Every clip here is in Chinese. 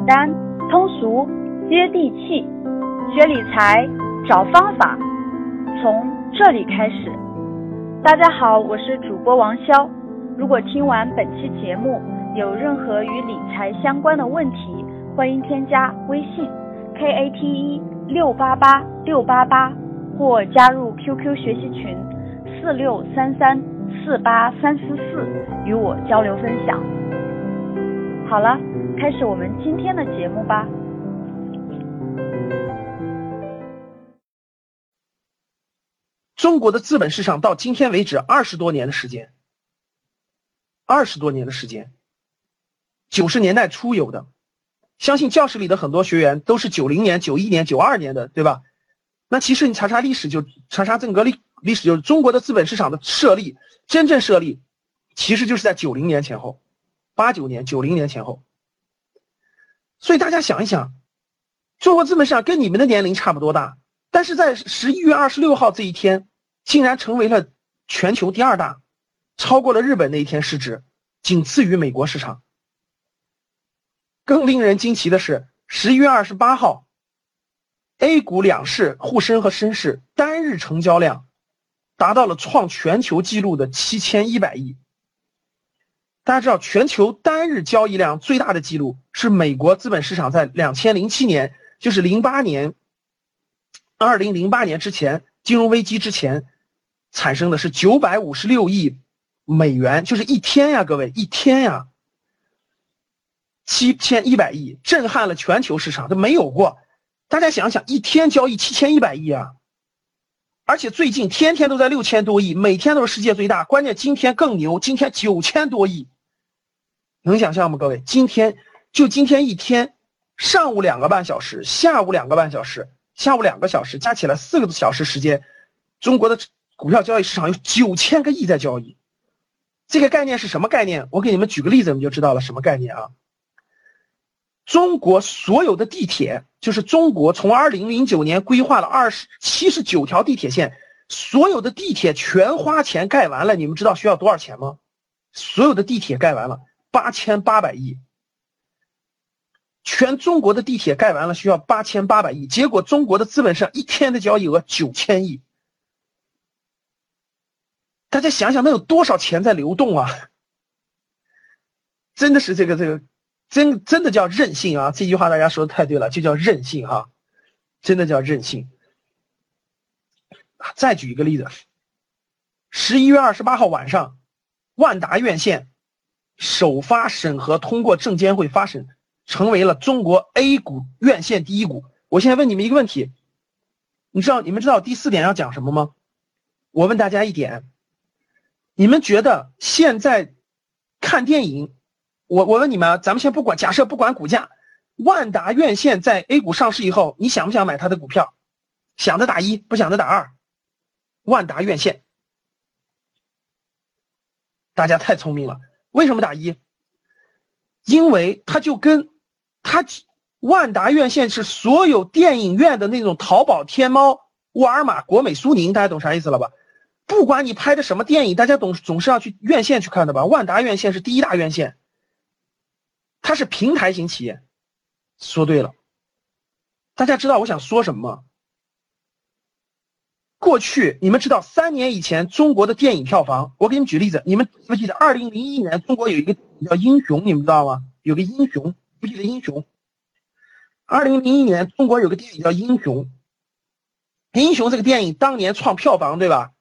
简单、通俗、接地气，学理财找方法，从这里开始。大家好，我是主播王潇。如果听完本期节目有任何与理财相关的问题，欢迎添加微信 k a t e 六八八六八八，或加入 QQ 学习群四六三三四八三四四，与我交流分享。好了。开始我们今天的节目吧。中国的资本市场到今天为止二十多年的时间，二十多年的时间，九十年代初有的，相信教室里的很多学员都是九零年、九一年、九二年的，对吧？那其实你查查历史，就查查整个历历史，就是中国的资本市场的设立，真正设立，其实就是在九零年前后，八九年、九零年前后。所以大家想一想，中国资本市场跟你们的年龄差不多大，但是在十一月二十六号这一天，竟然成为了全球第二大，超过了日本那一天市值，仅次于美国市场。更令人惊奇的是，十一月二十八号，A 股两市沪深和深市单日成交量达到了创全球纪录的七千一百亿。大家知道，全球单日交易量最大的记录是美国资本市场在两千零七年，就是零八年，二零零八年之前金融危机之前，产生的是九百五十六亿美元，就是一天呀，各位一天呀，七千一百亿，震撼了全球市场，都没有过。大家想想，一天交易七千一百亿啊！而且最近天天都在六千多亿，每天都是世界最大。关键今天更牛，今天九千多亿，能想象吗？各位，今天就今天一天，上午两个半小时，下午两个半小时，下午两个小时，加起来四个小时时间，中国的股票交易市场有九千个亿在交易。这个概念是什么概念？我给你们举个例子，你们就知道了什么概念啊？中国所有的地铁，就是中国从二零零九年规划了二十七十九条地铁线，所有的地铁全花钱盖完了，你们知道需要多少钱吗？所有的地铁盖完了八千八百亿，全中国的地铁盖完了需要八千八百亿，结果中国的资本上一天的交易额九千亿，大家想想那有多少钱在流动啊？真的是这个这个。真真的叫任性啊！这句话大家说的太对了，就叫任性哈，真的叫任性。再举一个例子，十一月二十八号晚上，万达院线首发审核通过证监会发审，成为了中国 A 股院线第一股。我现在问你们一个问题，你知道你们知道第四点要讲什么吗？我问大家一点，你们觉得现在看电影？我我问你们，咱们先不管，假设不管股价，万达院线在 A 股上市以后，你想不想买它的股票？想的打一，不想的打二。万达院线，大家太聪明了。为什么打一？因为它就跟它万达院线是所有电影院的那种淘宝、天猫、沃尔玛、国美、苏宁，大家懂啥意思了吧？不管你拍的什么电影，大家总总是要去院线去看的吧？万达院线是第一大院线。它是平台型企业，说对了。大家知道我想说什么吗？过去你们知道三年以前中国的电影票房，我给你们举例子，你们记不记得二零零一年中国有一个叫《英雄》，你们知道吗？有个《英雄》，不记得《英雄》。二零零一年中国有个电影叫《英雄》，《英雄》这个电影当年创票房对吧？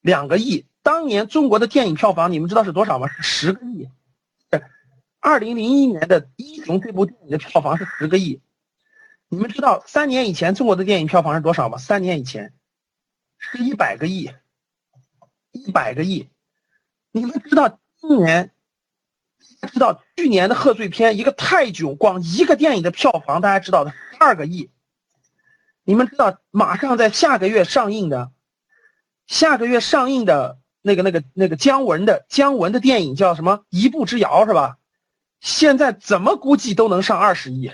两个亿。当年中国的电影票房，你们知道是多少吗？是十个亿。二零零一年的《英雄》这部电影的票房是十个亿，你们知道三年以前中国的电影票房是多少吗？三年以前是一百个亿，一百个亿。你们知道今年？知道去年的贺岁片一个泰囧，光一个电影的票房大家知道的十二个亿。你们知道马上在下个月上映的，下个月上映的那个那个那个姜文的姜文的电影叫什么？《一步之遥》是吧？现在怎么估计都能上二十亿，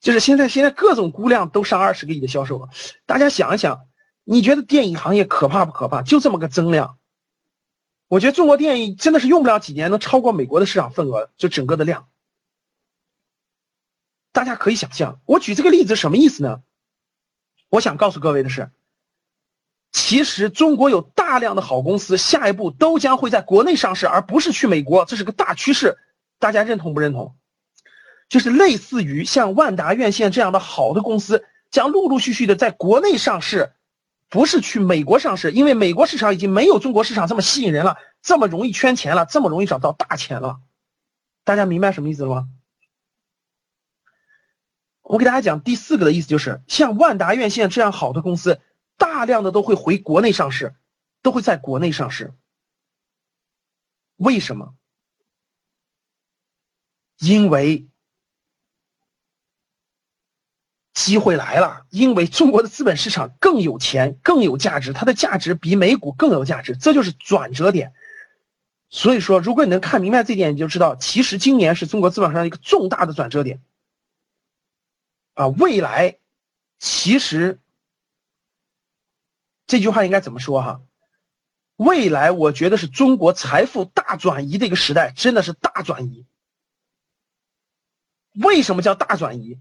就是现在现在各种估量都上二十个亿的销售额。大家想一想，你觉得电影行业可怕不可怕？就这么个增量，我觉得中国电影真的是用不了几年能超过美国的市场份额，就整个的量。大家可以想象，我举这个例子什么意思呢？我想告诉各位的是，其实中国有大量的好公司，下一步都将会在国内上市，而不是去美国，这是个大趋势，大家认同不认同？就是类似于像万达院线这样的好的公司，将陆陆续续的在国内上市，不是去美国上市，因为美国市场已经没有中国市场这么吸引人了，这么容易圈钱了，这么容易找到大钱了。大家明白什么意思了吗？我给大家讲第四个的意思，就是像万达院线这样好的公司，大量的都会回国内上市，都会在国内上市。为什么？因为。机会来了，因为中国的资本市场更有钱、更有价值，它的价值比美股更有价值，这就是转折点。所以说，如果你能看明白这点，你就知道，其实今年是中国资本上一个重大的转折点。啊，未来其实这句话应该怎么说哈？未来我觉得是中国财富大转移的一个时代，真的是大转移。为什么叫大转移？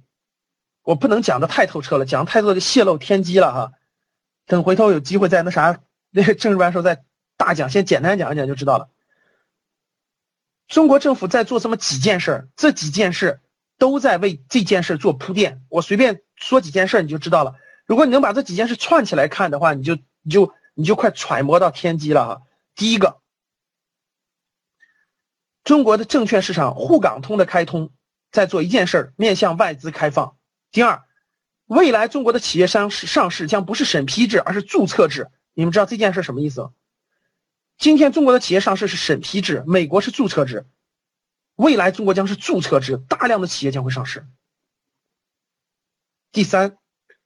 我不能讲的太透彻了，讲太多就泄露天机了哈。等回头有机会再那啥，那个政治班时候再大讲，先简单讲一讲就知道了。中国政府在做这么几件事，这几件事都在为这件事做铺垫。我随便说几件事你就知道了。如果你能把这几件事串起来看的话，你就你就你就快揣摩到天机了哈。第一个，中国的证券市场沪港通的开通，在做一件事面向外资开放。第二，未来中国的企业上市上市将不是审批制，而是注册制。你们知道这件事什么意思？今天中国的企业上市是审批制，美国是注册制，未来中国将是注册制，大量的企业将会上市。第三，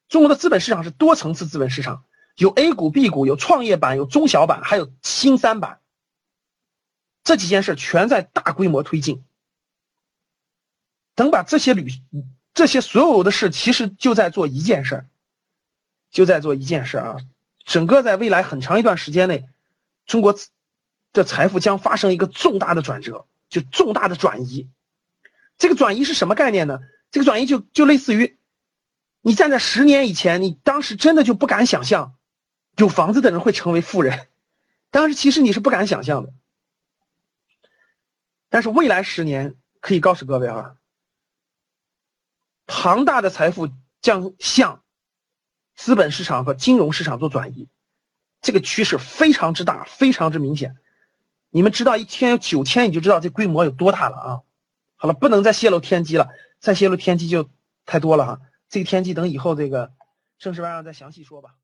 中国的资本市场是多层次资本市场，有 A 股、B 股，有创业板，有中小板，还有新三板。这几件事全在大规模推进。等把这些旅。这些所有的事其实就在做一件事就在做一件事啊！整个在未来很长一段时间内，中国的财富将发生一个重大的转折，就重大的转移。这个转移是什么概念呢？这个转移就就类似于，你站在十年以前，你当时真的就不敢想象，有房子的人会成为富人，当时其实你是不敢想象的。但是未来十年，可以告诉各位啊。庞大的财富将向资本市场和金融市场做转移，这个趋势非常之大，非常之明显。你们知道一天有九千，你就知道这规模有多大了啊！好了，不能再泄露天机了，再泄露天机就太多了哈。这个天机等以后这个正式班上再详细说吧。